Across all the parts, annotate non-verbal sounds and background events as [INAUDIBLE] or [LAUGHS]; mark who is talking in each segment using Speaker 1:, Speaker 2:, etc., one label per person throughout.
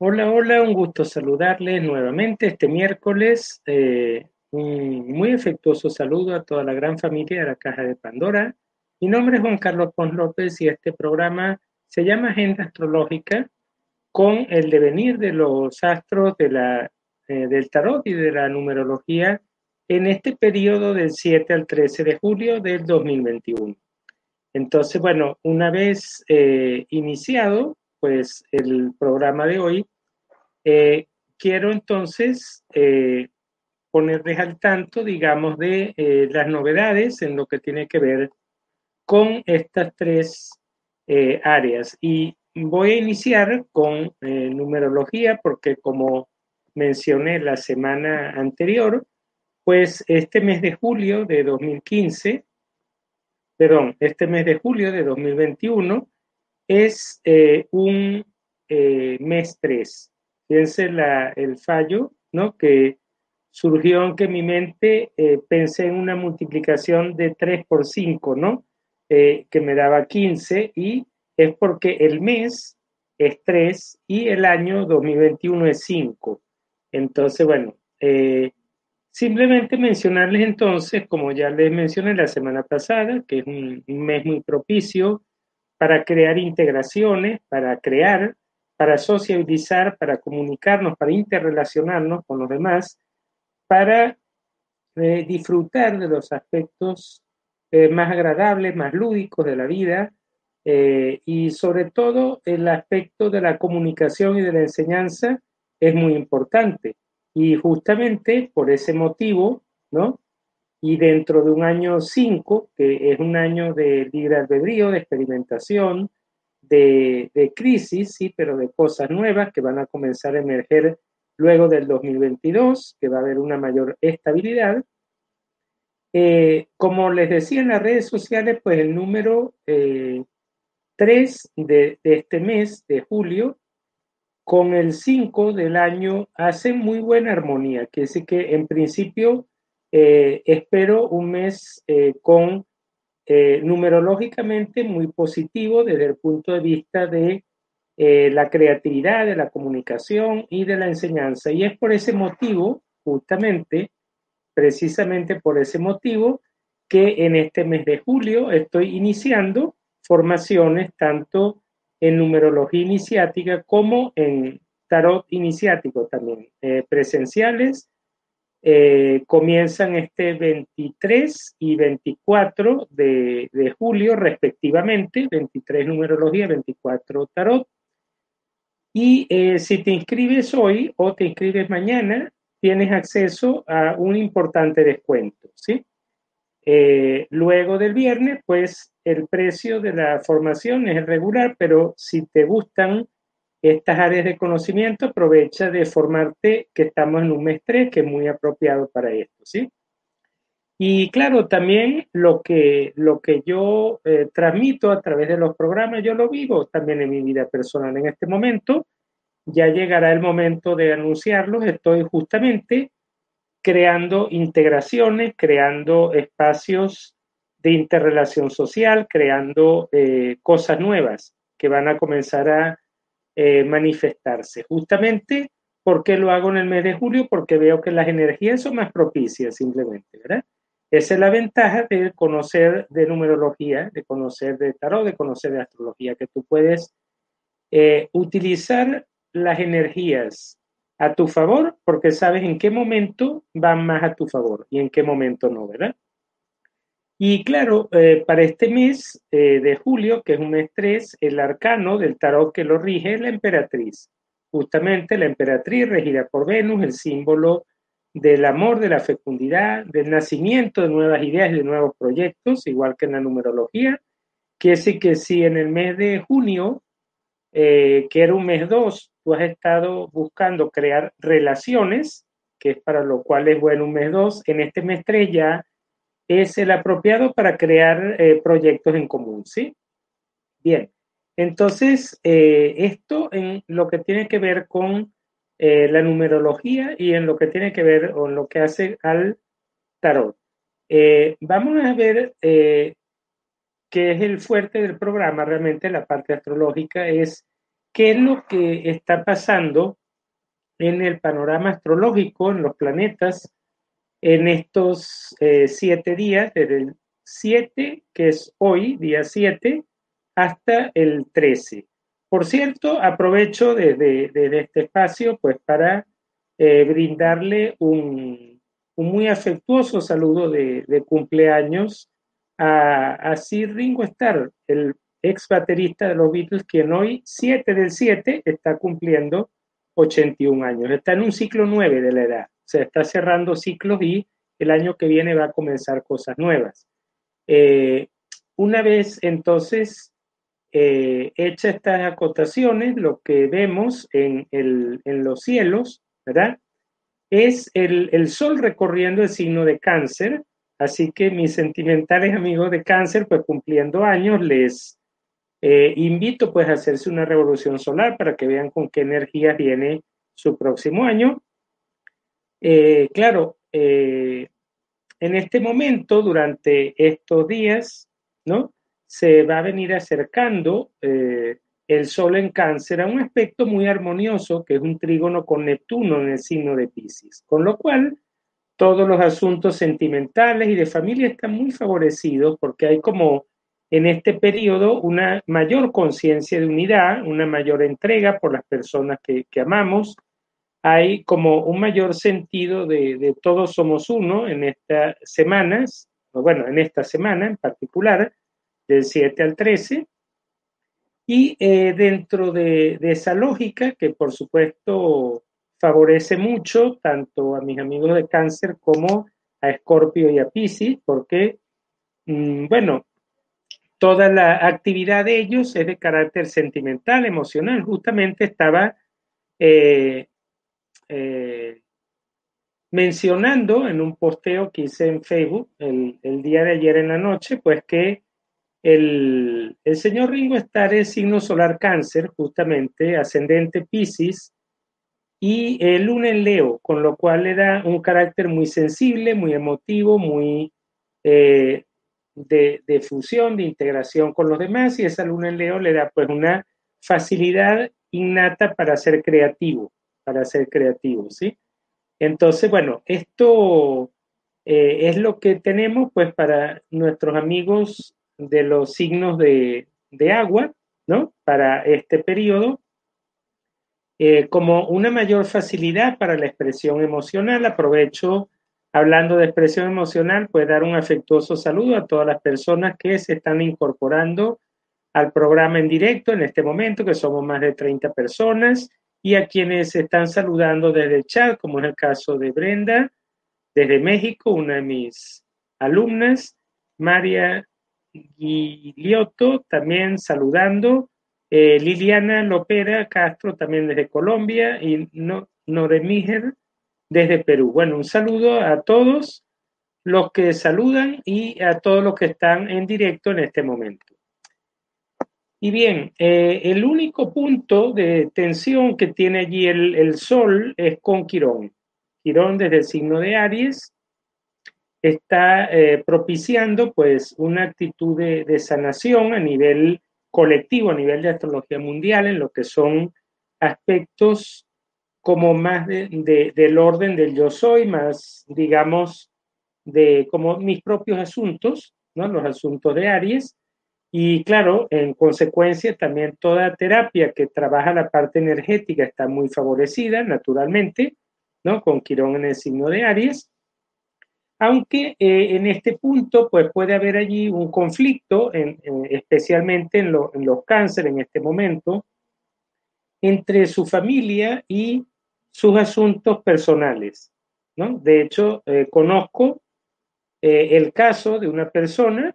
Speaker 1: Hola, hola, un gusto saludarles nuevamente este miércoles. Eh, un muy afectuoso saludo a toda la gran familia de la Caja de Pandora. Mi nombre es Juan Carlos Pons López y este programa se llama Agenda Astrológica con el devenir de los astros de la, eh, del tarot y de la numerología en este periodo del 7 al 13 de julio del 2021. Entonces, bueno, una vez eh, iniciado, pues el programa de hoy, eh, quiero entonces eh, ponerles al tanto, digamos, de eh, las novedades en lo que tiene que ver con estas tres áreas. Y voy a iniciar con numerología porque como mencioné la semana anterior, pues este mes de julio de 2015, perdón, este mes de julio de 2021, es un mes 3. Fíjense la, el fallo, ¿no? Que surgió en que mi mente eh, pensé en una multiplicación de 3 por 5, ¿no? que me daba 15 y es porque el mes es 3 y el año 2021 es 5. Entonces, bueno, simplemente mencionarles entonces, como ya les mencioné la semana pasada, que es un mes muy propicio para crear integraciones, para crear, para sociabilizar, para comunicarnos, para interrelacionarnos con los demás, para eh, disfrutar de los aspectos eh, más agradables, más lúdicos de la vida eh, y sobre todo el aspecto de la comunicación y de la enseñanza es muy importante. Y justamente por ese motivo, ¿no? y dentro de un año 5, que es un año de libre albedrío, de experimentación, de, crisis, sí, pero de cosas nuevas que van a comenzar a emerger luego del 2022, que va a haber una mayor estabilidad. Eh, como les decía en las redes sociales, pues el número 3 eh, de, este mes, de julio, con el 5 del año, hacen muy buena armonía, que es que en principio eh, espero un mes eh, con eh, numerológicamente muy positivo desde el punto de vista de la creatividad, de la comunicación y de la enseñanza. Y es por ese motivo, justamente, precisamente por ese motivo, que en este mes de julio estoy iniciando formaciones tanto en numerología iniciática como en tarot iniciático también, presenciales eh, comienzan este 23 y 24 de, julio respectivamente, 23 numerología, 24 tarot. Y eh, si te inscribes hoy o te inscribes mañana, tienes acceso a un importante descuento, ¿sí? Eh, luego del viernes, pues el precio de la formación es regular, pero si te gustan estas áreas de conocimiento, aprovecha de formarte, que estamos en un mes 3, que es muy apropiado para esto, ¿sí? Y claro, también lo que, lo que yo eh, transmito a través de los programas, yo lo vivo también en mi vida personal. En este momento, ya llegará el momento de anunciarlos. Estoy justamente creando integraciones, creando espacios de interrelación social, creando eh, cosas nuevas que van a comenzar a eh, manifestarse. Justamente, ¿por qué lo hago en el mes de julio? Porque veo que las energías son más propicias, simplemente, ¿verdad? Esa es la ventaja de conocer de numerología, de conocer de tarot, de conocer de astrología, que tú puedes eh, utilizar las energías a tu favor porque sabes en qué momento van más a tu favor y en qué momento no, ¿verdad? Y claro, eh, para este mes eh, de julio, que es un mes 3, el arcano del tarot que lo rige es la emperatriz. Justamente la emperatriz regida por Venus, el símbolo del amor, de la fecundidad, del nacimiento de nuevas ideas y de nuevos proyectos, igual que en la numerología. Quiere decir que si en el mes de junio, eh, que era un mes 2, tú has estado buscando crear relaciones, que es para lo cual es bueno un mes 2, en este mes 3 ya es el apropiado para crear eh, proyectos en común, ¿sí? Bien, entonces eh, esto en lo que tiene que ver con eh, la numerología y en lo que tiene que ver o lo que hace al tarot. vamos a ver qué es el fuerte del programa, realmente la parte astrológica, es qué es lo que está pasando en el panorama astrológico, en los planetas, en estos eh, siete días, desde el 7, que es hoy, día 7, hasta el 13. Por cierto, aprovecho desde, este espacio pues para eh, brindarle un, muy afectuoso saludo de, cumpleaños a, a, Sir Ringo Starr, el ex baterista de los Beatles, quien hoy, 7 del 7, está cumpliendo 81 años. Está en un ciclo 9 de la edad se está cerrando ciclos y el año que viene va a comenzar cosas nuevas. Eh, una vez entonces eh, hechas estas acotaciones, lo que vemos en, los cielos, ¿verdad? Es el, sol recorriendo el signo de cáncer, así que mis sentimentales amigos de cáncer, pues cumpliendo años, les eh, invito pues a hacerse una revolución solar para que vean con qué energía viene su próximo año. Eh, claro, eh, en este momento, durante estos días, ¿no? Se va a venir acercando eh, el Sol en cáncer a un aspecto muy armonioso, que es un trígono con Neptuno en el signo de Pisces, con lo cual todos los asuntos sentimentales y de familia están muy favorecidos porque hay como en este periodo una mayor conciencia de unidad, una mayor entrega por las personas que, que amamos, hay como un mayor sentido de, todos somos uno en estas semanas, bueno, en esta semana en particular, del 7 al 13. Y eh, dentro de, esa lógica, que por supuesto favorece mucho tanto a mis amigos de cáncer como a Escorpio y a Pisces, porque, mm, bueno, toda la actividad de ellos es de carácter sentimental, emocional. Justamente estaba eh, eh, mencionando en un posteo que hice en Facebook el, día de ayer en la noche, pues que el, señor Ringo está en signo solar cáncer, justamente, ascendente Pisces, y el luna en Leo, con lo cual era un carácter muy sensible, muy emotivo, muy eh, de, de, fusión, de integración con los demás, y esa luna en Leo le da pues una facilidad innata para ser creativo para ser creativos, ¿sí? Entonces, bueno, esto eh, es lo que tenemos pues para nuestros amigos de los signos de, agua, ¿no? Para este periodo, eh, como una mayor facilidad para la expresión emocional. Aprovecho, hablando de expresión emocional, pues dar un afectuoso saludo a todas las personas que se están incorporando al programa en directo en este momento, que somos más de 30 personas y a quienes están saludando desde el chat, como es el caso de Brenda, desde México, una de mis alumnas, María Guilioto, también saludando, eh, Liliana Lopera Castro, también desde Colombia, y no, Noremíger, desde Perú. Bueno, un saludo a todos los que saludan y a todos los que están en directo en este momento. Y bien, eh, el único punto de tensión que tiene allí el, Sol es con Quirón. Quirón desde el signo de Aries está eh, propiciando pues una actitud de, sanación a nivel colectivo, a nivel de astrología mundial, en lo que son aspectos como más del orden del yo soy, más digamos de como mis propios asuntos, ¿no? los asuntos de Aries, y claro, en consecuencia, también toda terapia que trabaja la parte energética está muy favorecida, naturalmente, ¿no? Con Quirón en el signo de Aries. Aunque eh, en este punto, pues puede haber allí un conflicto, especialmente en, los cánceres en este momento, entre su familia y sus asuntos personales, ¿no? De hecho, eh, conozco eh, el caso de una persona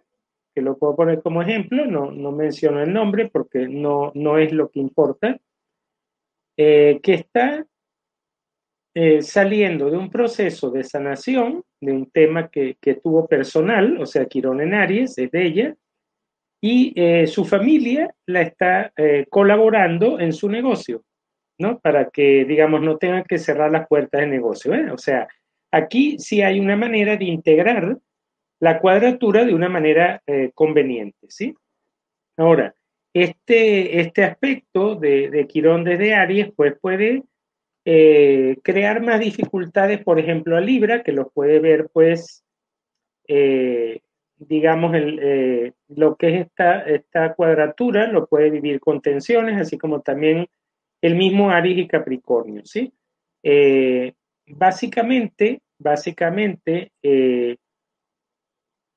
Speaker 1: que lo puedo poner como ejemplo, no, no menciono el nombre porque no, no es lo que importa, eh, que está eh, saliendo de un proceso de sanación, de un tema que, que tuvo personal, o sea, Quirón en Aries, es de ella, y eh, su familia la está colaborando en su negocio, ¿no? Para que, digamos, no tengan que cerrar las puertas de negocio, O sea, aquí sí hay una manera de integrar la cuadratura de una manera conveniente, ¿sí? Ahora, este, este aspecto de, Quirón desde Aries, pues puede eh, crear más dificultades, por ejemplo, a Libra, que lo puede ver, pues, eh, digamos, el, eh, lo que es esta, esta cuadratura, lo puede vivir con tensiones, así como también el mismo Aries y Capricornio, ¿sí? básicamente, básicamente,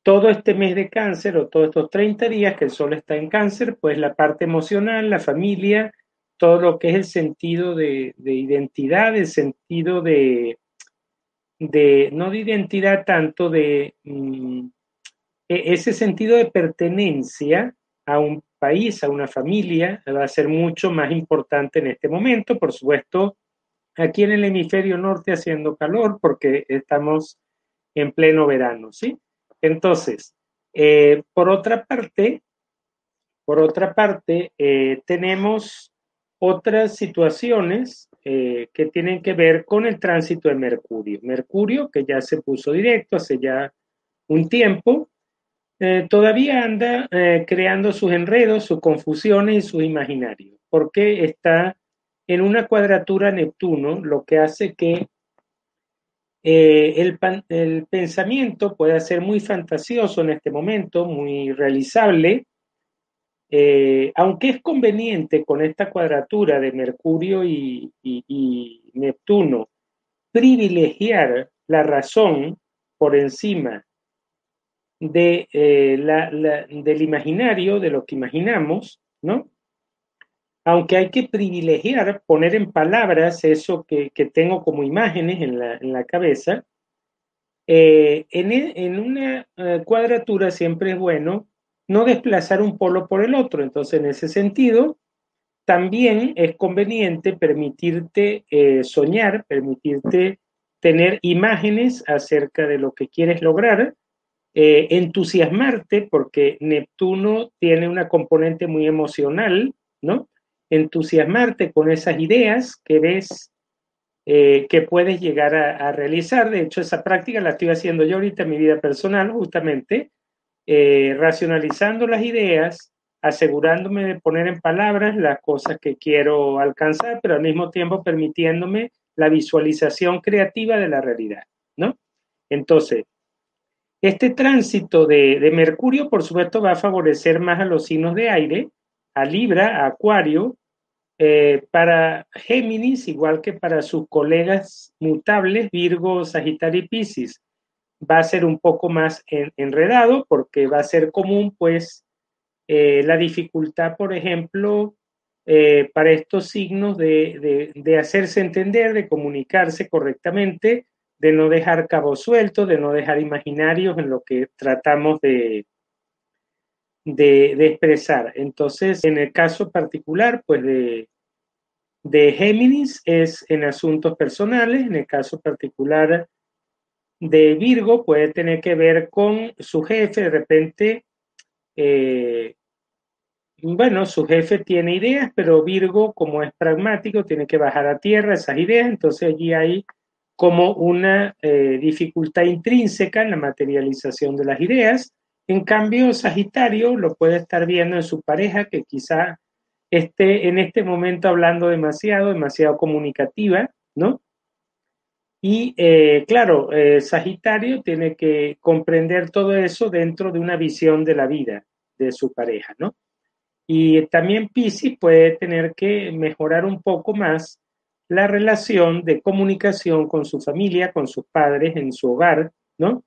Speaker 1: todo este mes de cáncer o todos estos 30 días que el sol está en cáncer, pues la parte emocional, la familia, todo lo que es el sentido de, identidad, el sentido de, no de identidad tanto, de mm, e, ese sentido de pertenencia a un país, a una familia, va a ser mucho más importante en este momento. Por supuesto, aquí en el hemisferio norte haciendo calor porque estamos en pleno verano, ¿sí? Entonces, eh, por otra parte, por otra parte, eh, tenemos otras situaciones eh, que tienen que ver con el tránsito de Mercurio. Mercurio, que ya se puso directo hace ya un tiempo, todavía anda creando sus enredos, sus confusiones y sus imaginarios, porque está en una cuadratura Neptuno, lo que hace que eh, el, pensamiento puede ser muy fantasioso en este momento, muy realizable, eh, aunque es conveniente con esta cuadratura de Mercurio y, Neptuno privilegiar la razón por encima de, eh, del imaginario, de lo que imaginamos, ¿no? Aunque hay que privilegiar, poner en palabras eso que, tengo como imágenes en la, cabeza, eh, e, en, una eh, cuadratura siempre es bueno no desplazar un polo por el otro. Entonces, en ese sentido, también es conveniente permitirte eh, soñar, permitirte tener imágenes acerca de lo que quieres lograr, entusiasmarte, porque Neptuno tiene una componente muy emocional, ¿no? Entusiasmarte con esas ideas que ves eh, que puedes llegar a, realizar. De hecho, esa práctica la estoy haciendo yo ahorita en mi vida personal, justamente, eh, racionalizando las ideas, asegurándome de poner en palabras las cosas que quiero alcanzar, pero al mismo tiempo permitiéndome la visualización creativa de la realidad, ¿no? Entonces, este tránsito de, de Mercurio, por supuesto, va a favorecer más a los signos de aire, a Libra, a Acuario, eh, para Géminis, igual que para sus colegas mutables, Virgo, Sagitario y Piscis, va a ser un poco más enredado porque va a ser común, pues, eh, la dificultad, por ejemplo, eh, para estos signos de, de, hacerse entender, de comunicarse correctamente, de no dejar cabos sueltos, de no dejar imaginarios en lo que tratamos de, de, expresar. Entonces, en el caso particular, pues de, de Géminis es en asuntos personales, en el caso particular de Virgo puede tener que ver con su jefe, de repente, eh, bueno, su jefe tiene ideas, pero Virgo, como es pragmático, tiene que bajar a tierra esas ideas, entonces allí hay como una eh, dificultad intrínseca en la materialización de las ideas. En cambio, Sagitario lo puede estar viendo en su pareja, que quizá esté en este momento hablando demasiado, demasiado comunicativa, ¿no? Y eh, claro, eh, Sagitario tiene que comprender todo eso dentro de una visión de la vida de su pareja, ¿no? Y también Pisces puede tener que mejorar un poco más la relación de comunicación con su familia, con sus padres, en su hogar, ¿no?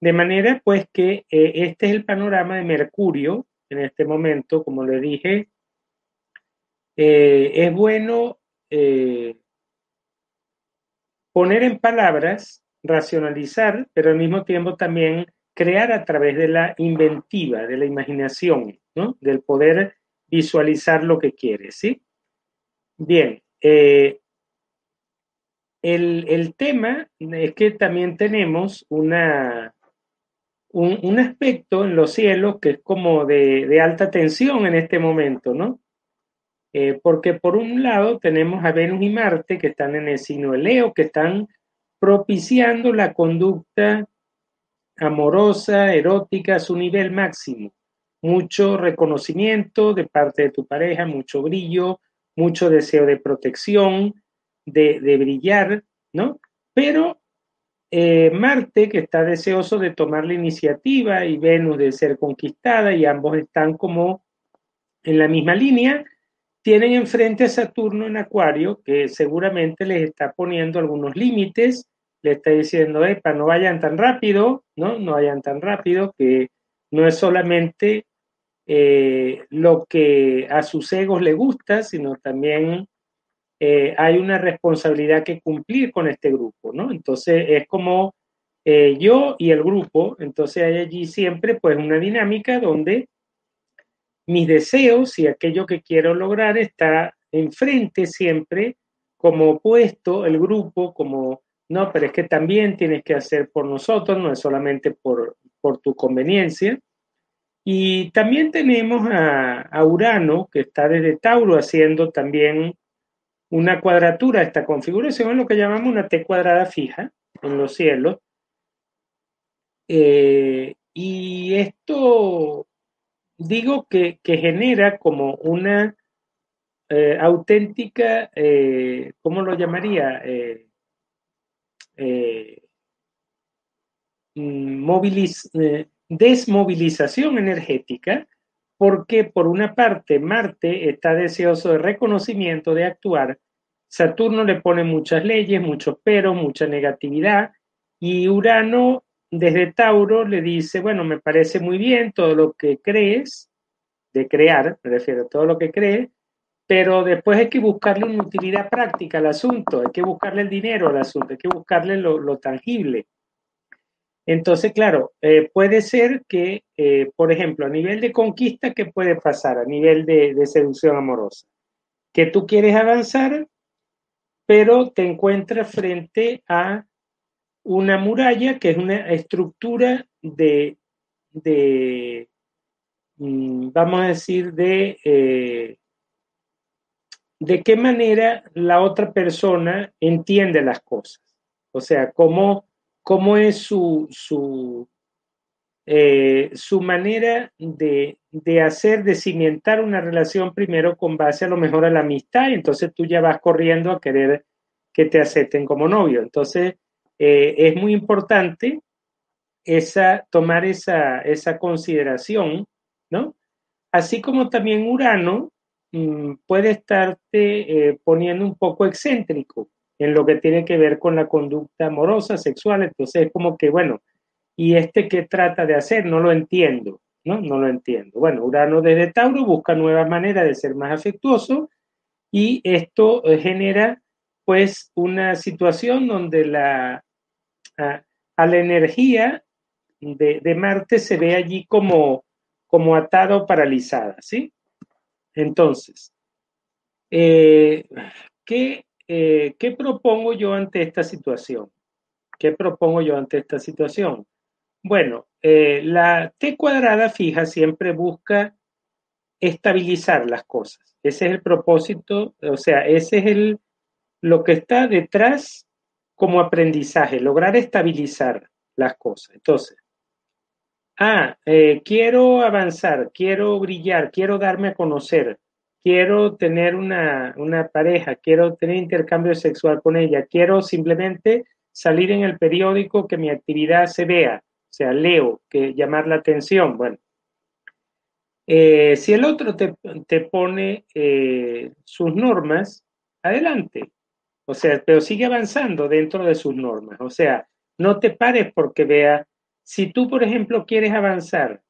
Speaker 1: De manera pues que eh, este es el panorama de Mercurio en este momento, como le dije, eh, es bueno eh, poner en palabras, racionalizar, pero al mismo tiempo también crear a través de la inventiva, de la imaginación, ¿no? Del poder visualizar lo que quieres, ¿sí? Bien, eh, el, tema es que también tenemos una, un, aspecto en los cielos que es como de, alta tensión en este momento, ¿no? Eh, porque por un lado tenemos a Venus y Marte que están en el signo de Leo, que están propiciando la conducta amorosa, erótica a su nivel máximo. Mucho reconocimiento de parte de tu pareja, mucho brillo, mucho deseo de protección, de, brillar, ¿no? Pero eh, Marte, que está deseoso de tomar la iniciativa, y Venus de ser conquistada, y ambos están como en la misma línea, tienen enfrente a Saturno en Acuario, que seguramente les está poniendo algunos límites, le está diciendo, epa, no vayan tan rápido, ¿no? No vayan tan rápido, que no es solamente eh, lo que a sus egos le gusta, sino también eh, hay una responsabilidad que cumplir con este grupo, ¿no? Entonces es como eh, yo y el grupo, entonces hay allí siempre pues una dinámica donde mis deseos y aquello que quiero lograr está enfrente siempre como opuesto el grupo, como, no, pero es que también tienes que hacer por nosotros, no es solamente por, por tu conveniencia. Y también tenemos a, a Urano, que está desde Tauro haciendo también una cuadratura. Esta configuración es lo que llamamos una T cuadrada fija en los cielos. Eh, y esto digo que, genera como una eh, auténtica, eh, ¿cómo lo llamaría? Mm, desmovilización energética porque por una parte Marte está deseoso de reconocimiento, de actuar, Saturno le pone muchas leyes, muchos peros, mucha negatividad, y Urano desde Tauro le dice, bueno, me parece muy bien todo lo que crees, de crear, me refiero a todo lo que crees, pero después hay que buscarle una utilidad práctica al asunto, hay que buscarle el dinero al asunto, hay que buscarle lo tangible. Entonces, claro, eh, puede ser que, eh, por ejemplo, a nivel de conquista, ¿qué puede pasar? A nivel de, seducción amorosa. Que tú quieres avanzar, pero te encuentras frente a una muralla que es una estructura de, mm, vamos a decir, de, eh, de qué manera la otra persona entiende las cosas. O sea, cómo cómo es su, su, eh, su manera de, hacer, de cimentar una relación primero con base a lo mejor a la amistad, y entonces tú ya vas corriendo a querer que te acepten como novio. Entonces, eh, es muy importante esa, tomar esa, esa consideración, ¿no? Así como también Urano mm, puede estarte eh, poniendo un poco excéntrico, en lo que tiene que ver con la conducta amorosa, sexual. Entonces es como que, bueno, ¿y este qué trata de hacer? No lo entiendo, ¿no? No lo entiendo. Bueno, Urano desde Tauro busca nuevas maneras de ser más afectuoso y esto eh, genera pues una situación donde la, a, la energía de, Marte se ve allí como, como atada o paralizada, ¿sí? Entonces, eh, ¿qué eh, ¿qué propongo yo ante esta situación? ¿Qué propongo yo ante esta situación? Bueno, eh, la T cuadrada fija siempre busca estabilizar las cosas. Ese es el propósito, o sea, ese es el, lo que está detrás como aprendizaje, lograr estabilizar las cosas. Entonces, ah, eh, quiero avanzar, quiero brillar, quiero darme a conocer, quiero tener una, pareja, quiero tener intercambio sexual con ella, quiero simplemente salir en el periódico, que mi actividad se vea, o sea, leo, que llamar la atención. Bueno, eh, si el otro te, pone eh, sus normas, adelante. O sea, pero sigue avanzando dentro de sus normas. O sea, no te pares porque vea, si tú, por ejemplo, quieres avanzar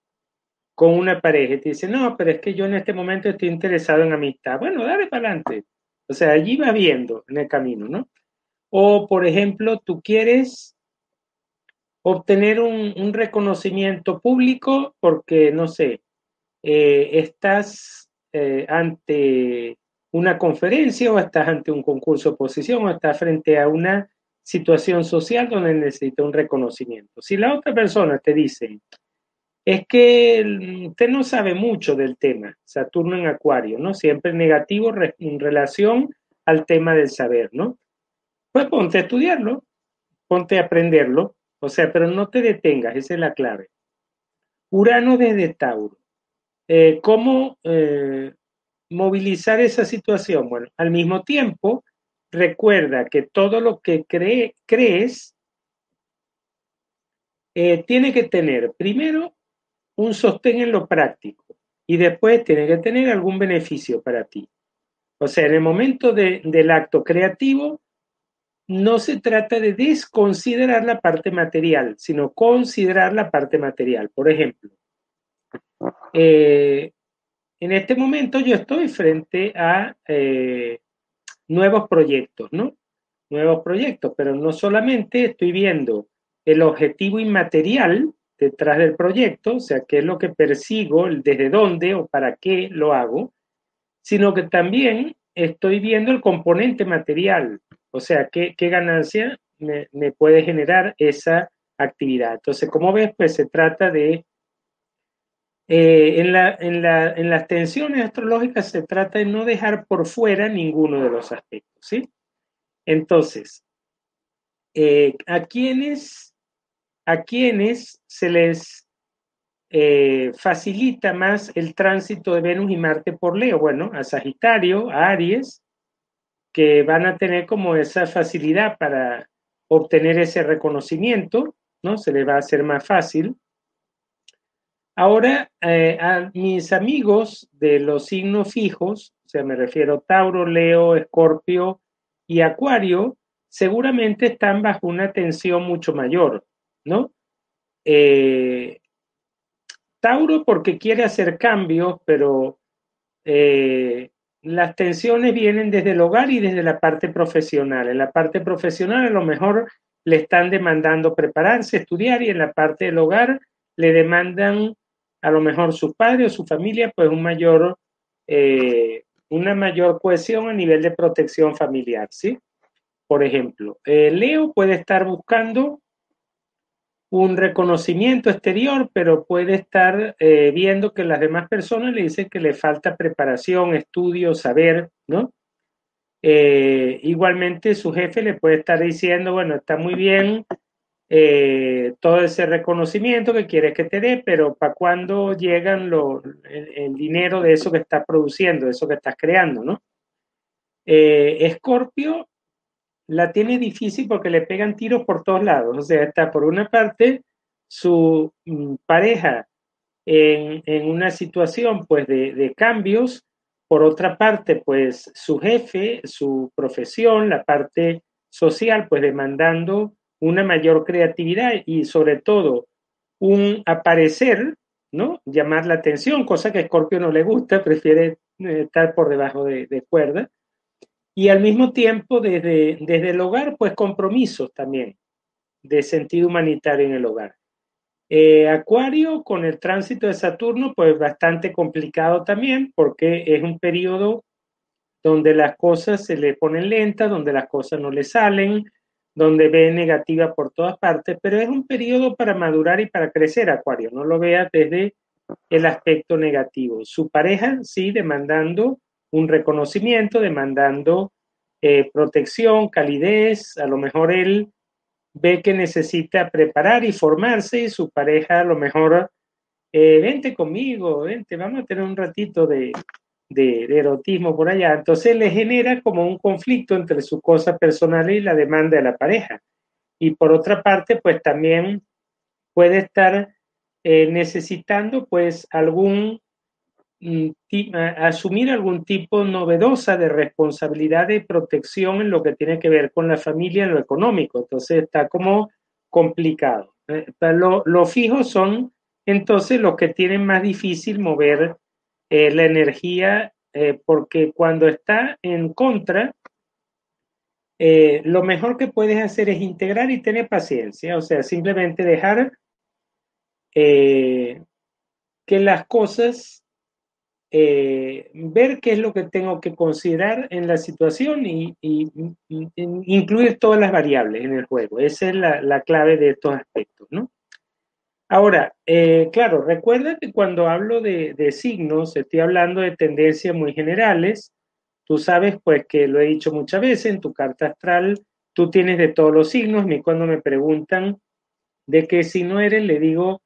Speaker 1: con una pareja y te dice, no, pero es que yo en este momento estoy interesado en amistad. Bueno, dale para adelante. O sea, allí va viendo en el camino, ¿no? O, por ejemplo, tú quieres obtener un, reconocimiento público porque, no sé, eh, estás eh, ante una conferencia o estás ante un concurso de oposición o estás frente a una situación social donde necesita un reconocimiento. Si la otra persona te dice, es que usted no sabe mucho del tema, Saturno en Acuario, ¿no? Siempre negativo en relación al tema del saber, ¿no? Pues ponte a estudiarlo, ponte a aprenderlo, o sea, pero no te detengas, esa es la clave. Urano desde Tauro. Eh, ¿Cómo eh, movilizar esa situación? Bueno, al mismo tiempo, recuerda que todo lo que crees eh, tiene que tener primero un sostén en lo práctico y después tiene que tener algún beneficio para ti. O sea, en el momento del acto creativo, no se trata de desconsiderar la parte material, sino considerar la parte material. Por ejemplo, eh, en este momento yo estoy frente a eh, nuevos proyectos, ¿no? Nuevos proyectos, pero no solamente estoy viendo el objetivo inmaterial detrás del proyecto, o sea, qué es lo que persigo, desde dónde o para qué lo hago, sino que también estoy viendo el componente material, o sea, qué, ganancia me, puede generar esa actividad. Entonces, como ves, pues se trata de, eh, en, las tensiones astrológicas se trata de no dejar por fuera ninguno de los aspectos, ¿sí? Entonces, eh, ¿a quiénes a quienes se les eh, facilita más el tránsito de Venus y Marte por Leo. Bueno, a Sagitario, a Aries, que van a tener como esa facilidad para obtener ese reconocimiento, ¿no? Se les va a hacer más fácil. Ahora, eh, a mis amigos de los signos fijos, o sea, me refiero Tauro, Leo, Escorpio y Acuario, seguramente están bajo una tensión mucho mayor. ¿no? Eh, Tauro porque quiere hacer cambios, pero eh, las tensiones vienen desde el hogar y desde la parte profesional. En la parte profesional a lo mejor le están demandando prepararse, estudiar y en la parte del hogar le demandan a lo mejor sus padres o su familia pues un mayor, eh, una mayor cohesión a nivel de protección familiar, ¿sí? Por ejemplo, Leo puede estar buscando un reconocimiento exterior, pero puede estar eh, viendo que las demás personas le dicen que le falta preparación, estudio, saber, ¿no? Eh, igualmente su jefe le puede estar diciendo, bueno, está muy bien eh, todo ese reconocimiento que quieres que te dé, pero ¿para cuándo llegan lo, el, dinero de eso que estás produciendo, de eso que estás creando, ¿no? Escorpio la tiene difícil porque le pegan tiros por todos lados. O sea, está por una parte su mm, pareja en, una situación pues de, cambios, por otra parte pues su jefe, su profesión, la parte social pues demandando una mayor creatividad y sobre todo un aparecer, ¿no? Llamar la atención, cosa que a Scorpio no le gusta, [LAUGHS] prefiere eh, estar por debajo de, de cuerda y al mismo tiempo desde, desde el hogar, pues compromisos también de sentido humanitario en el hogar. Eh, Acuario con el tránsito de Saturno, pues bastante complicado también porque es un periodo donde las cosas se le ponen lentas, donde las cosas no le salen, donde ve negativa por todas partes, pero es un periodo para madurar y para crecer, Acuario, no lo vea desde el aspecto negativo. Su pareja sí demandando un reconocimiento demandando eh, protección, calidez, a lo mejor él ve que necesita preparar y formarse y su pareja a lo mejor, eh, vente conmigo, vente, vamos a tener un ratito de, de, erotismo por allá. Entonces le genera como un conflicto entre su cosa personal y la demanda de la pareja. Y por otra parte, pues también puede estar eh, necesitando pues algún asumir algún tipo novedosa de responsabilidad de protección en lo que tiene que ver con la familia en lo económico. Entonces está como complicado. Eh, los lo fijos son entonces los que tienen más difícil mover eh, la energía eh, porque cuando está en contra, lo mejor que puedes hacer es integrar y tener paciencia, o sea, simplemente dejar que las cosas, eh, ver qué es lo que tengo que considerar en la situación y, incluir todas las variables en el juego. Esa es la, clave de estos aspectos, ¿no? Ahora, claro, recuerda que cuando hablo de, signos, estoy hablando de tendencias muy generales, Tú sabes, pues, que lo he dicho muchas veces, en tu carta astral tú tienes de todos los signos. Y cuando me preguntan de qué signo eres, le digo,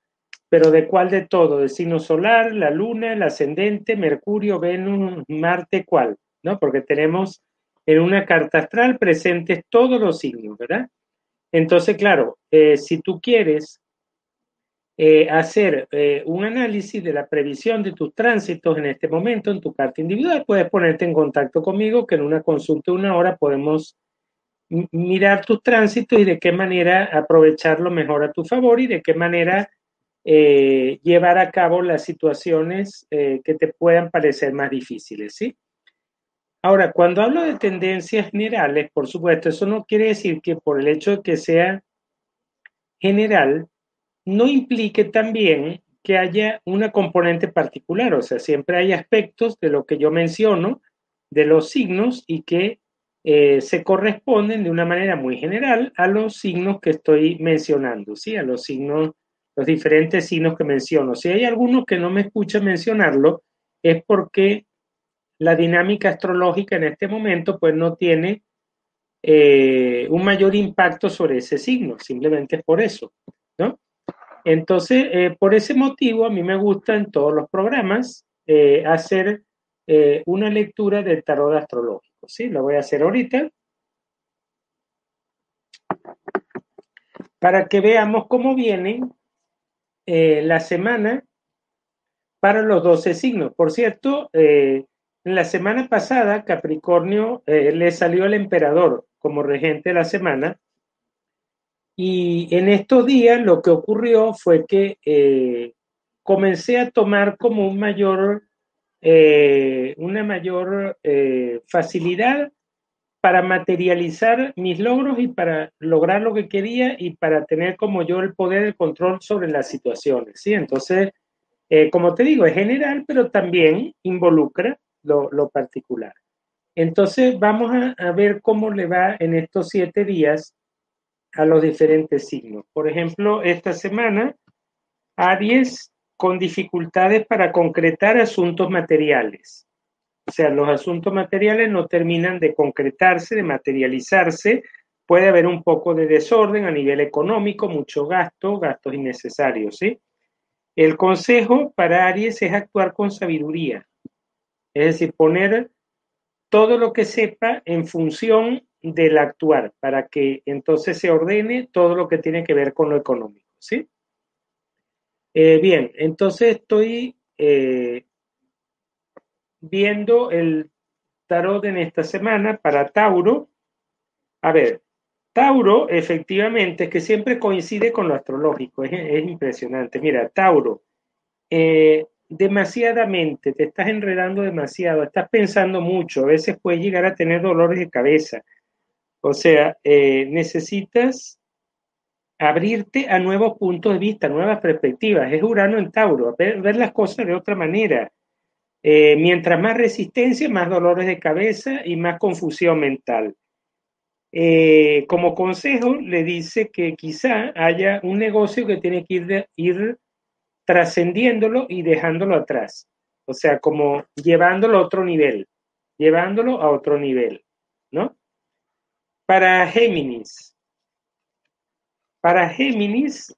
Speaker 1: pero de cuál de todo, del signo solar, la luna, el ascendente, Mercurio, Venus, Marte, ¿cuál? ¿No? Porque tenemos en una carta astral presentes todos los signos, ¿verdad? Entonces, claro, eh, si tú quieres eh, hacer eh, un análisis de la previsión de tus tránsitos en este momento en tu carta individual, puedes ponerte en contacto conmigo, que en una consulta de una hora podemos mirar tus tránsitos y de qué manera aprovecharlo mejor a tu favor y de qué manera eh, llevar a cabo las situaciones que te puedan parecer más difíciles, ¿sí? Ahora, cuando hablo de tendencias generales, por supuesto, eso no quiere decir que por el hecho de que sea general, no implique también que haya una componente particular, o sea, siempre hay aspectos de lo que yo menciono, de los signos, y que eh, se corresponden de una manera muy general a los signos que estoy mencionando, ¿sí? A los signos, los diferentes signos que menciono. Si hay algunos que no me escuchan mencionarlo, es porque la dinámica astrológica en este momento pues no tiene eh, un mayor impacto sobre ese signo, simplemente es por eso, ¿no? Entonces, eh, por ese motivo, a mí me gusta en todos los programas eh, hacer una lectura del tarot astrológico. ¿sí? Lo voy a hacer ahorita. Para que veamos cómo viene la semana para los 12 signos. Por cierto, en la semana pasada, Capricornio le salió el emperador como regente de la semana y en estos días lo que ocurrió fue que eh, comencé a tomar como un mayor, eh, una mayor eh, facilidad para materializar mis logros y para lograr lo que quería y para tener como yo el poder, el control sobre las situaciones. ¿sí? Entonces, como te digo, es general, pero también involucra lo, lo particular. Entonces, vamos a ver cómo le va en estos siete días a los diferentes signos. Por ejemplo, esta semana, Aries con dificultades para concretar asuntos materiales. O sea, los asuntos materiales no terminan de concretarse, de materializarse. Puede haber un poco de desorden a nivel económico, mucho gasto, gastos innecesarios, ¿sí? El consejo para Aries es actuar con sabiduría, es decir, poner todo lo que sepa en función del actuar, para que entonces se ordene todo lo que tiene que ver con lo económico, ¿sí? Eh, bien, entonces estoy eh, viendo el tarot en esta semana para Tauro. A ver, Tauro efectivamente es que siempre coincide con lo astrológico, es, impresionante. Mira, Tauro, eh, demasiadamente, te estás enredando demasiado, estás pensando mucho, a veces puedes llegar a tener dolores de cabeza, o sea, eh, necesitas abrirte a nuevos puntos de vista, nuevas perspectivas. Es Urano en Tauro, ver, las cosas de otra manera. Eh, mientras más resistencia, más dolores de cabeza y más confusión mental. Eh, como consejo, le dice que quizá haya un negocio que tiene que ir, ir trascendiéndolo y dejándolo atrás. O sea, como llevándolo a otro nivel, llevándolo a otro nivel, ¿no? Para Géminis. Para Géminis,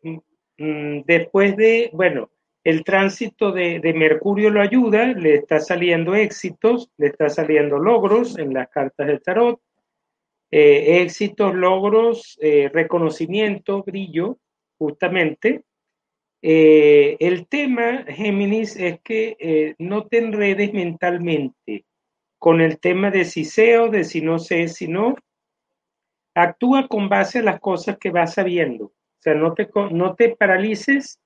Speaker 1: mm, después de, bueno, el tránsito de, Mercurio lo ayuda, le está saliendo éxitos, le está saliendo logros en las cartas de tarot, eh, éxitos, logros, eh, reconocimiento, brillo, justamente. Eh, el tema, Géminis, es que no te enredes mentalmente con el tema de si sé o de si no sé, si no, Actúa con base a las cosas que vas sabiendo. O sea, no te, no te paralices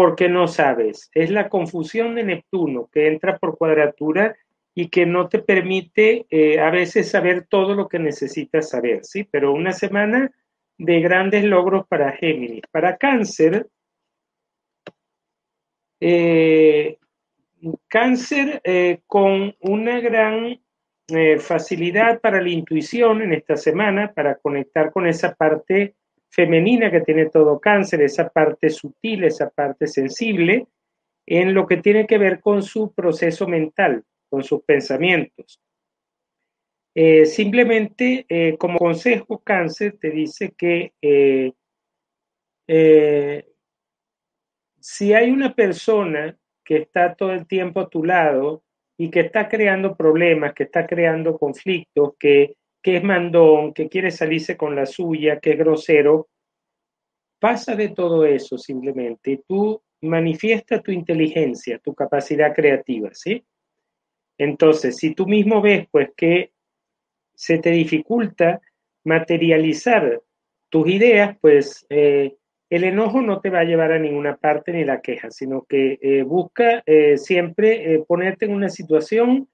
Speaker 1: porque no sabes. Es la confusión de Neptuno que entra por cuadratura y que no te permite eh, a veces saber todo lo que necesitas saber, ¿sí? Pero una semana de grandes logros para Géminis. Para Cáncer, eh, cáncer eh, con una gran facilidad para la intuición en esta semana, para conectar con esa parte femenina que tiene todo cáncer, esa parte sutil, esa parte sensible, en lo que tiene que ver con su proceso mental, con sus pensamientos. Eh, simplemente eh, como consejo cáncer te dice que eh, si hay una persona que está todo el tiempo a tu lado y que está creando problemas, que está creando conflictos, que, que es mandón, que quiere salirse con la suya, que es grosero, pasa de todo eso simplemente. Tú manifiesta tu inteligencia, tu capacidad creativa, ¿sí? Entonces, si tú mismo ves pues que se te dificulta materializar tus ideas, pues eh, el enojo no te va a llevar a ninguna parte ni la queja, sino que eh, busca eh, siempre ponerte en una situación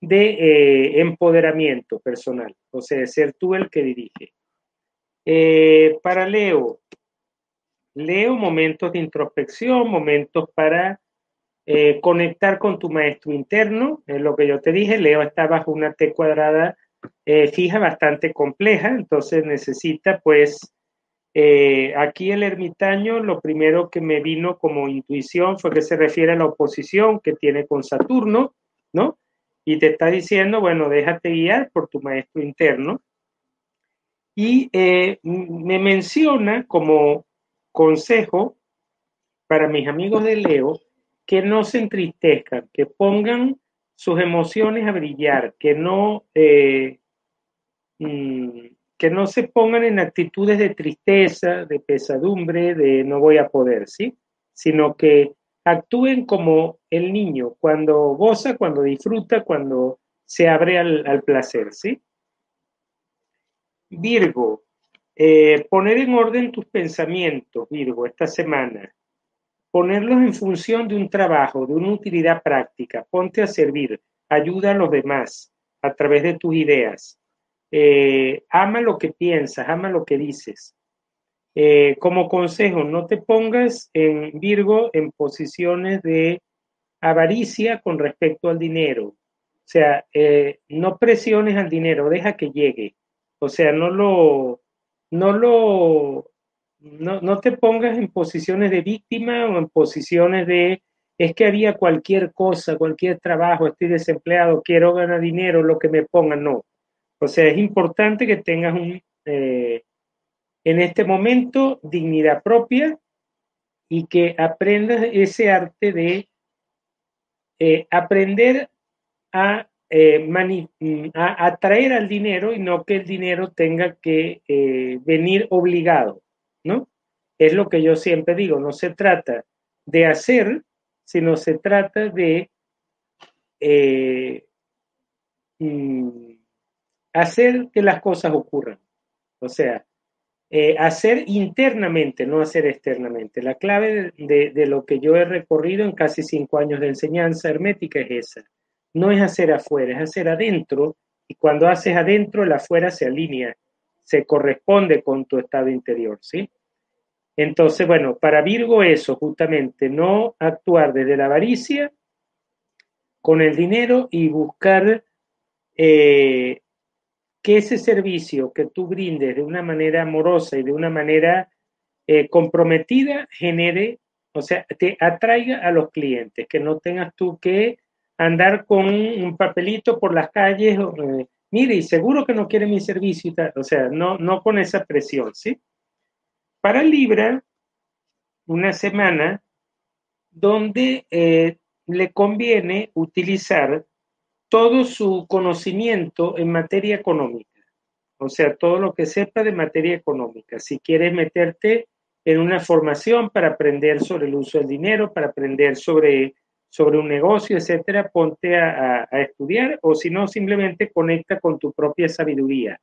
Speaker 1: de empoderamiento personal, o sea, ser tú el que dirige. para Leo, Leo momentos de introspección, momentos para eh, conectar con tu maestro interno, es lo que yo te dije, Leo está bajo una T cuadrada eh, fija bastante compleja, entonces necesita pues, eh, aquí el ermitaño, lo primero que me vino como intuición fue que se refiere a la oposición que tiene con Saturno, ¿no? Y te está diciendo, bueno, déjate guiar por tu maestro interno. Y me menciona como consejo para mis amigos de Leo, que no se entristezcan, que pongan sus emociones a brillar, que no, eh, mm, que no se pongan en actitudes de tristeza, de pesadumbre, de no voy a poder, ¿sí? Sino que actúen como el niño, cuando goza, cuando disfruta, cuando se abre al, placer, ¿sí? Virgo, eh, poner en orden tus pensamientos, Virgo, esta semana ponerlos en función de un trabajo, de una utilidad práctica. Ponte a servir, ayuda a los demás a través de tus ideas. Eh, ama lo que piensas, ama lo que dices. Eh, como consejo, no te pongas en Virgo en posiciones de avaricia con respecto al dinero. O sea, eh, no presiones al dinero, deja que llegue. O sea, no lo, no lo no, no te pongas en posiciones de víctima o en posiciones de es que haría cualquier cosa, cualquier trabajo, estoy desempleado, quiero ganar dinero, lo que me pongan, no. O sea, es importante que tengas un, eh, en este momento dignidad propia y que aprendas ese arte de eh, aprender a, eh, a, atraer al dinero y no que el dinero tenga que venir obligado. ¿no? Es lo que yo siempre digo, no se trata de hacer, sino se trata de eh, mm, hacer que las cosas ocurran. O sea, eh, hacer internamente, no hacer externamente. La clave de, lo que yo he recorrido en casi cinco años de enseñanza hermética es esa. No es hacer afuera, es hacer adentro. Y cuando haces adentro, el afuera se alinea, se corresponde con tu estado interior, ¿sí? Entonces, bueno, para Virgo eso, justamente, no actuar desde la avaricia con el dinero y buscar eh, que ese servicio que tú brindes de una manera amorosa y de una manera eh, comprometida genere, o sea, te atraiga a los clientes, que no tengas tú que andar con un papelito por las calles, eh, mire, y seguro que no quiere mi servicio y tal, o sea, no, no con esa presión, ¿sí? Para Libra, una semana donde eh, le conviene utilizar todo su conocimiento en materia económica, o sea, todo lo que sepa de materia económica. Si quieres meterte en una formación para aprender sobre el uso del dinero, para aprender sobre, sobre un negocio, etcétera, ponte a estudiar o si no, simplemente conecta con tu propia sabiduría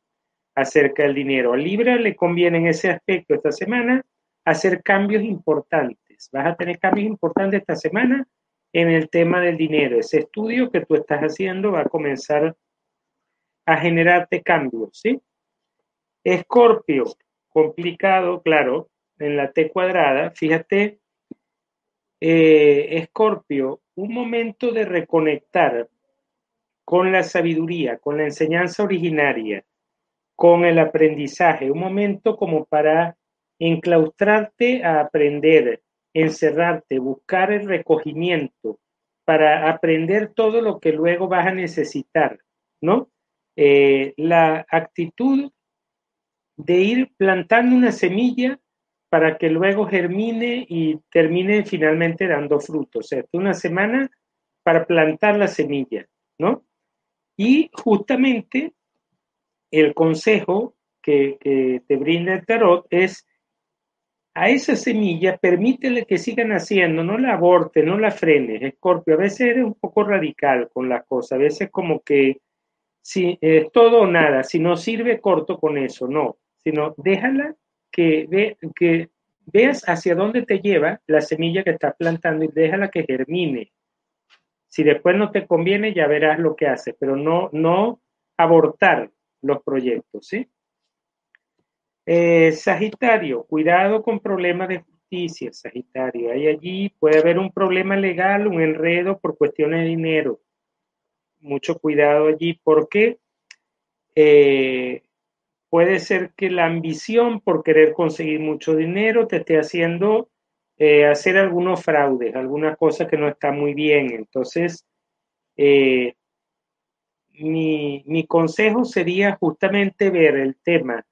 Speaker 1: acerca del dinero. A Libra le conviene en ese aspecto esta semana hacer cambios importantes. Vas a tener cambios importantes esta semana en el tema del dinero. Ese estudio que tú estás haciendo va a comenzar a generarte cambios, ¿sí? Escorpio, complicado, claro, en la T cuadrada. Fíjate, eh, Escorpio, un momento de reconectar con la sabiduría, con la enseñanza originaria, con el aprendizaje, un momento como para enclaustrarte a aprender, encerrarte, buscar el recogimiento para aprender todo lo que luego vas a necesitar, ¿no? Eh, la actitud de ir plantando una semilla para que luego germine y termine finalmente dando frutos. O sea, una semana para plantar la semilla, ¿no? Y justamente el consejo que, que te brinda el tarot es a esa semilla, permítele que sigan haciendo, no la aborte, no la frenes, Escorpio. A veces eres un poco radical con las cosas, a veces como que si eh, todo o nada, si no sirve, corto con eso, no, sino déjala que, ve, que veas hacia dónde te lleva la semilla que estás plantando y déjala que germine. Si después no te conviene, ya verás lo que haces, pero no, no abortar los proyectos, ¿sí? Eh, sagitario, cuidado con problemas de justicia, Sagitario. Hay allí, puede haber un problema legal, un enredo por cuestiones de dinero. Mucho cuidado allí, porque eh, puede ser que la ambición por querer conseguir mucho dinero te esté haciendo eh, hacer algunos fraudes, algunas cosas que no están muy bien. Entonces, mi, mi consejo sería justamente ver el tema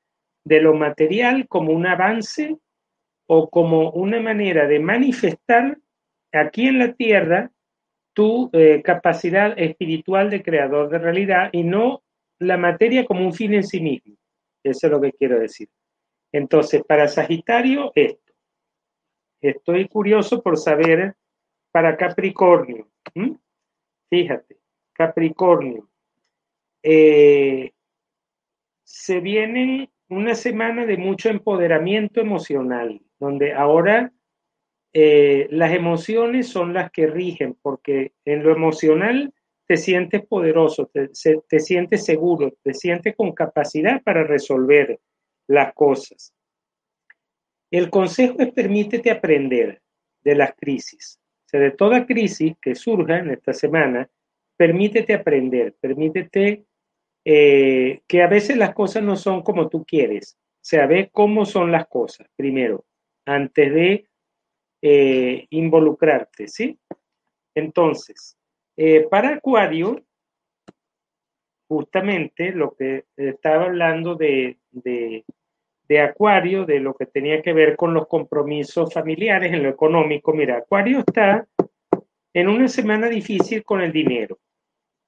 Speaker 1: de lo material como un avance o como una manera de manifestar aquí en la tierra tu eh, capacidad espiritual de creador de realidad y no la materia como un fin en sí mismo. Eso es lo que quiero decir. Entonces, para Sagitario, esto. Estoy curioso por saber para Capricornio. Fíjate, Capricornio. Eh, se vienen una semana de mucho empoderamiento emocional, donde ahora eh, las emociones son las que rigen, porque en lo emocional te sientes poderoso, te, te sientes seguro, te sientes con capacidad para resolver las cosas. El consejo es permítete aprender de las crisis. O sea, de toda crisis que surja en esta semana, permítete aprender, permítete eh, que a veces las cosas no son como tú quieres. O sea, ve cómo son las cosas primero, antes de eh, involucrarte, ¿sí? Entonces, eh, para Acuario, justamente lo que estaba hablando de, de, de, Acuario, de lo que tenía que ver con los compromisos familiares en lo económico, mira, Acuario está en una semana difícil con el dinero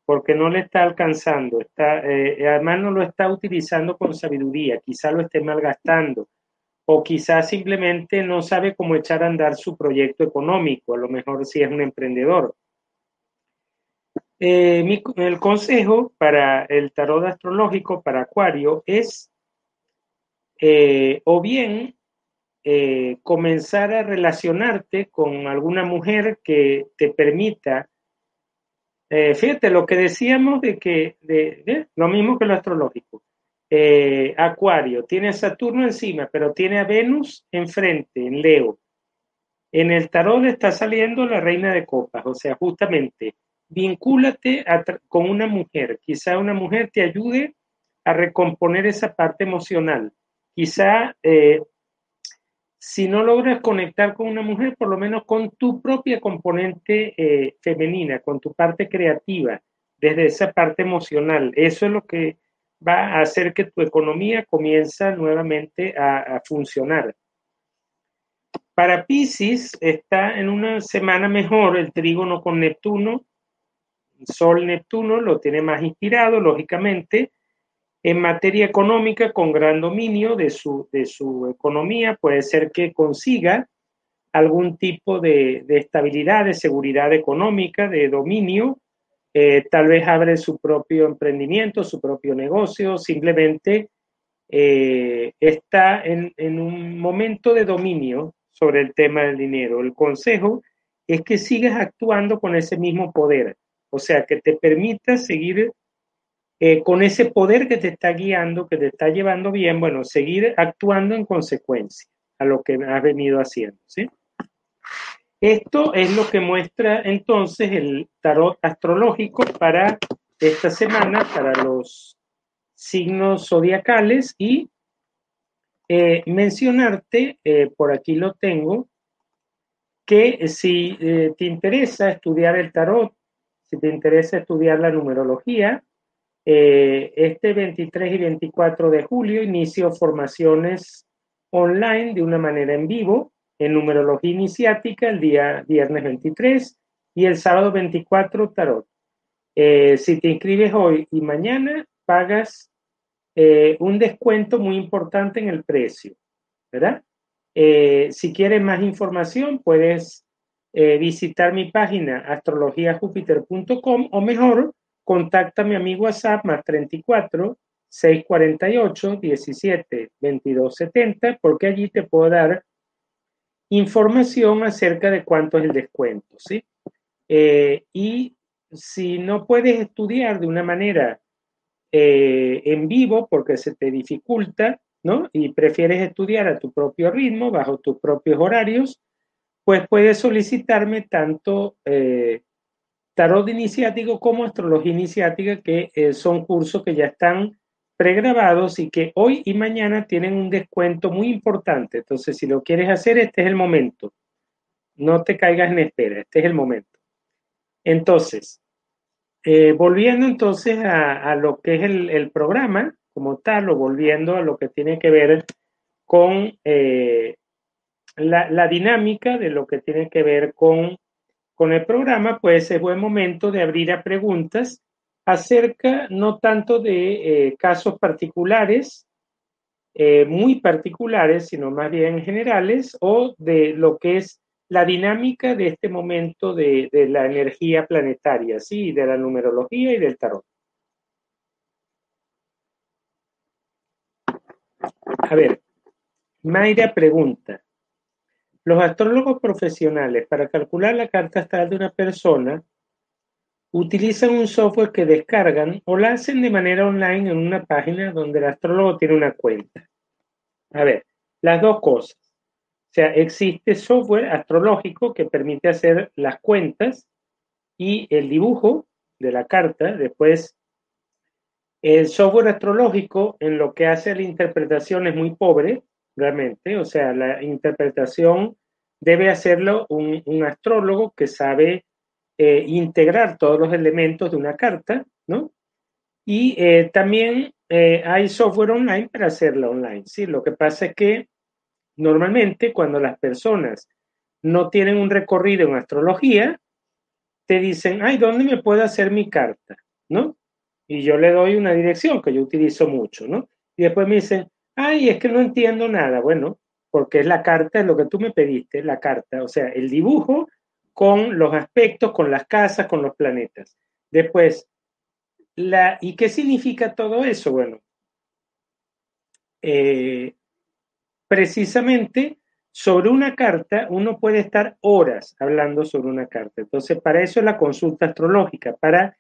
Speaker 1: porque no le está alcanzando, está, eh, además no lo está utilizando con sabiduría, quizá lo esté malgastando o quizá simplemente no sabe cómo echar a andar su proyecto económico, a lo mejor si es un emprendedor. Eh, el consejo para el tarot astrológico para Acuario es eh, o bien comenzar a relacionarte con alguna mujer que te permita eh, fíjate, lo que decíamos de que, de, lo mismo que lo astrológico. Eh, Acuario, tiene a Saturno encima, pero tiene a Venus enfrente, en Leo. En el tarot está saliendo la reina de copas, o sea, justamente, vincúlate con una mujer. Quizá una mujer te ayude a recomponer esa parte emocional. Quizá eh, si no logras conectar con una mujer, por lo menos con tu propia componente eh, femenina, con tu parte creativa, desde esa parte emocional. Eso es lo que va a hacer que tu economía comience nuevamente a, a funcionar. Para Pisces está en una semana mejor el trígono con Neptuno, Sol-Neptuno lo tiene más inspirado, lógicamente, en materia económica, con gran dominio de su, de su economía, puede ser que consiga algún tipo de, estabilidad, de seguridad económica, de dominio, eh, tal vez abre su propio emprendimiento, su propio negocio, simplemente eh, está en, en, un momento de dominio sobre el tema del dinero. El consejo es que sigas actuando con ese mismo poder. O sea, que te permita seguir eh, con ese poder que te está guiando, que te está llevando bien, bueno, seguir actuando en consecuencia a lo que has venido haciendo, ¿sí? Esto es lo que muestra entonces el tarot astrológico para esta semana, para los signos zodiacales y eh, mencionarte, eh, por aquí lo tengo, que si te interesa estudiar el tarot, si te interesa estudiar la numerología, este 23 y 24 de julio inicio formaciones online de una manera en vivo en numerología iniciática el día viernes 23 y el sábado 24 tarot. si te inscribes hoy y mañana, pagas eh, un descuento muy importante en el precio, ¿verdad? Eh, si quieres más información, puedes eh, visitar mi página astrologiajupiter.com o mejor, contáctame a mi WhatsApp más 34 648 17 22 70 porque allí te puedo dar información acerca de cuánto es el descuento, ¿sí? y si no puedes estudiar de una manera eh, en vivo porque se te dificulta, ¿no? Y prefieres estudiar a tu propio ritmo, bajo tus propios horarios, pues puedes solicitarme tanto eh, tarot iniciático como astrología iniciática, que eh, son cursos que ya están pregrabados y que hoy y mañana tienen un descuento muy importante. Entonces, si lo quieres hacer, este es el momento. No te caigas en espera, este es el momento. Entonces, eh, volviendo entonces a, lo que es el, programa como tal, o volviendo a lo que tiene que ver con eh, la, dinámica de lo que tiene que ver con, con el programa, pues es buen momento de abrir a preguntas acerca no tanto de eh, casos particulares, muy particulares, sino más bien generales, o de lo que es la dinámica de este momento de, la energía planetaria, ¿sí? de la numerología y del tarot. A ver, Mayra pregunta, los astrólogos profesionales para calcular la carta astral de una persona utilizan un software que descargan o la hacen de manera online en una página donde el astrólogo tiene una cuenta. A ver, las dos cosas. O sea, existe software astrológico que permite hacer las cuentas y el dibujo de la carta. Después, el software astrológico en lo que hace la interpretación es muy pobre, realmente. O sea, la interpretación debe hacerlo un, astrólogo que sabe eh, integrar todos los elementos de una carta, ¿no? Y eh, también eh, hay software online para hacerla online, ¿sí? Lo que pasa es que Normalmente, cuando las personas no tienen un recorrido en astrología, te dicen, ay, ¿dónde me puedo hacer mi carta? ¿No? Y yo le doy una dirección que yo utilizo mucho, ¿no? Y después me dicen, ay, es que no entiendo nada. Bueno, porque es la carta, es lo que tú me pediste, la carta, o sea, el dibujo con los aspectos, con las casas, con los planetas. Después, la, ¿y qué significa todo eso? Bueno, eh, precisamente sobre una carta uno puede estar horas hablando sobre una carta. Entonces, para eso es la consulta astrológica, para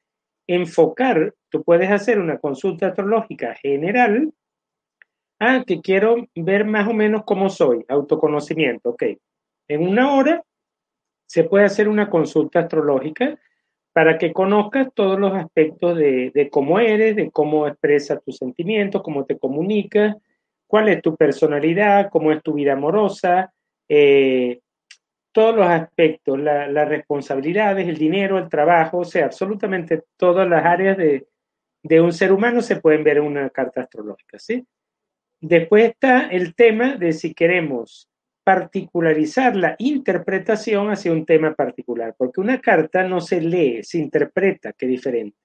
Speaker 1: enfocar, tú puedes hacer una consulta astrológica general. Ah, que quiero ver más o menos cómo soy, autoconocimiento, ok. En una hora se puede hacer una consulta astrológica para que conozcas todos los aspectos de, cómo eres, de cómo expresas tus sentimientos, cómo te comunicas, cuál es tu personalidad, cómo es tu vida amorosa, eh, todos los aspectos, las responsabilidades, el dinero, el trabajo, o sea, absolutamente todas las áreas de, un ser humano se pueden ver en una carta astrológica, ¿sí? Después está el tema de si queremos particularizar la interpretación hacia un tema particular, porque una carta no se lee, se interpreta, que diferente.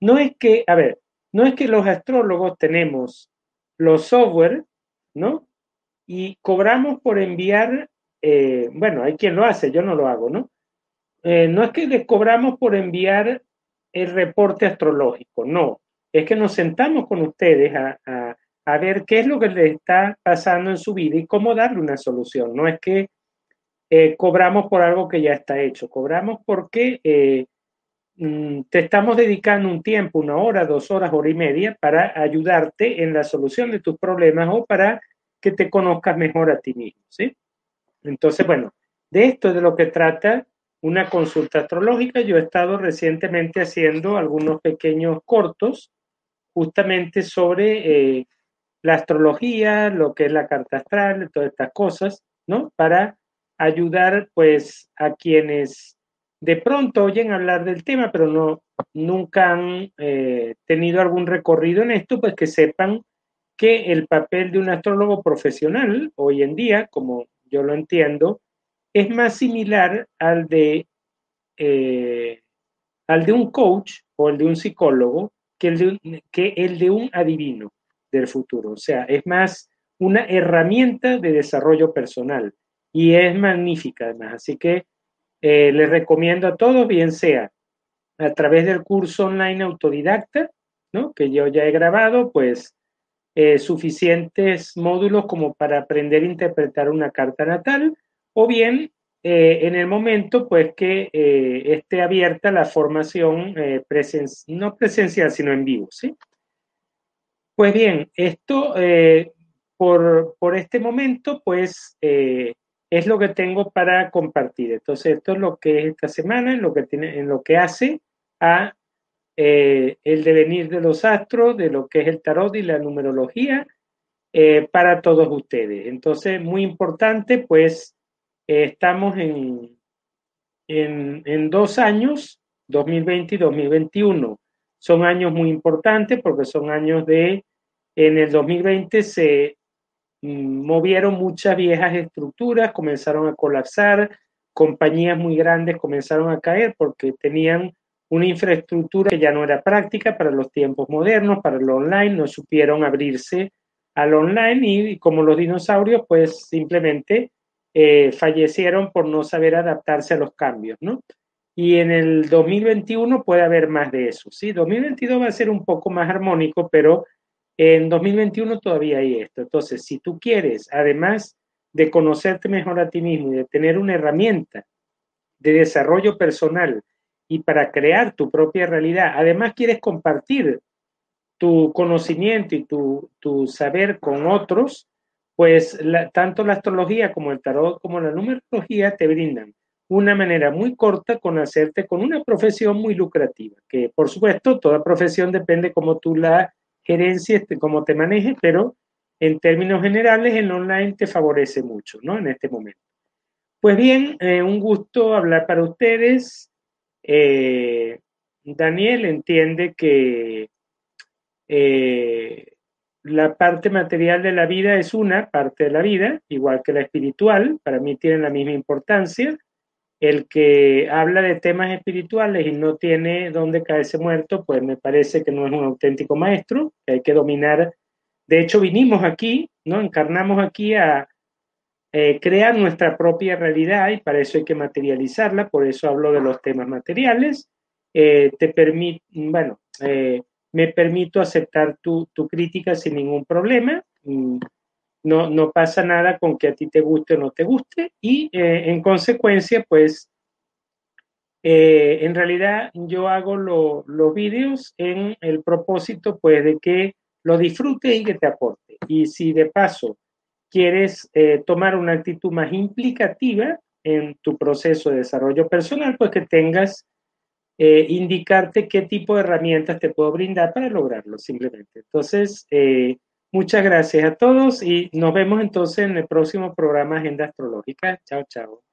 Speaker 1: No es que, a ver, no es que los astrólogos tenemos los software, ¿no? Y cobramos por enviar, eh, bueno, hay quien lo hace, yo no lo hago, ¿no? Eh, no es que les cobramos por enviar el reporte astrológico, no, es que nos sentamos con ustedes a, ver qué es lo que les está pasando en su vida y cómo darle una solución. No es que eh, cobramos por algo que ya está hecho, cobramos porque eh, mm, te estamos dedicando un tiempo, una hora, dos horas, hora y media para ayudarte en la solución de tus problemas o para que te conozcas mejor a ti mismo, ¿sí? Entonces, bueno, de esto es de lo que trata una consulta astrológica. Yo he estado recientemente haciendo algunos pequeños cortos justamente sobre eh, la astrología, lo que es la carta astral, todas estas cosas, ¿no? Para ayudar pues a quienes de pronto oyen hablar del tema, pero no nunca han eh, tenido algún recorrido en esto, pues que sepan que el papel de un astrólogo profesional hoy en día, como yo lo entiendo, es más similar al de, eh, al de un coach o el de un psicólogo que el de, que el de un adivino del futuro. O sea, es más una herramienta de desarrollo personal y es magnífica además. Así que eh, les recomiendo a todos, bien sea a través del curso online autodidacta, ¿no? que yo ya he grabado, pues eh, suficientes módulos como para aprender a interpretar una carta natal, o bien eh, en el momento pues que esté abierta la formación presen no presencial, sino en vivo. ¿sí? Pues bien, esto por, por, este momento pues es lo que tengo para compartir. Entonces, esto es lo que es esta semana, en lo que, tiene, en lo que hace a eh, el devenir de los astros, de lo que es el tarot y la numerología eh, para todos ustedes. Entonces, muy importante, pues eh, estamos en, en, en dos años, 2020 y 2021. Son años muy importantes porque son años de, en el 2020 se Mm, movieron muchas viejas estructuras, comenzaron a colapsar, compañías muy grandes comenzaron a caer porque tenían una infraestructura que ya no era práctica para los tiempos modernos, para lo online, no supieron abrirse al online y, como los dinosaurios, pues simplemente eh, fallecieron por no saber adaptarse a los cambios, ¿no? Y en el 2021 puede haber más de eso, ¿sí? 2022 va a ser un poco más armónico, pero en 2021 todavía hay esto. Entonces, si tú quieres, además de conocerte mejor a ti mismo y de tener una herramienta de desarrollo personal y para crear tu propia realidad, además quieres compartir tu conocimiento y tu, saber con otros, pues tanto la astrología como el tarot como la numerología te brindan una manera muy corta con hacerte con una profesión muy lucrativa, que por supuesto toda profesión depende como tú la gerencia, este, cómo te manejes, pero en términos generales el online te favorece mucho, ¿no? En este momento. Pues bien, eh, un gusto hablar para ustedes. Eh, Daniel entiende que eh, la parte material de la vida es una parte de la vida, igual que la espiritual, para mí tienen la misma importancia el que habla de temas espirituales y no tiene dónde caerse muerto, pues me parece que no es un auténtico maestro, que hay que dominar. De hecho, vinimos aquí, ¿no? Encarnamos aquí a eh, crear nuestra propia realidad y para eso hay que materializarla, por eso hablo de los temas materiales. Eh, te permite, bueno, eh, me permito aceptar tu, tu, crítica sin ningún problema. No, no pasa nada con que a ti te guste o no te guste y eh, en consecuencia, pues, eh, en realidad yo hago los vídeos en el propósito, pues, de que lo disfrutes y que te aporte. Y si de paso quieres eh, tomar una actitud más implicativa en tu proceso de desarrollo personal, pues que tengas, indicarte qué tipo de herramientas te puedo brindar para lograrlo, simplemente. Entonces, Muchas gracias a todos y nos vemos entonces en el próximo programa Agenda Astrológica. Chao, chao.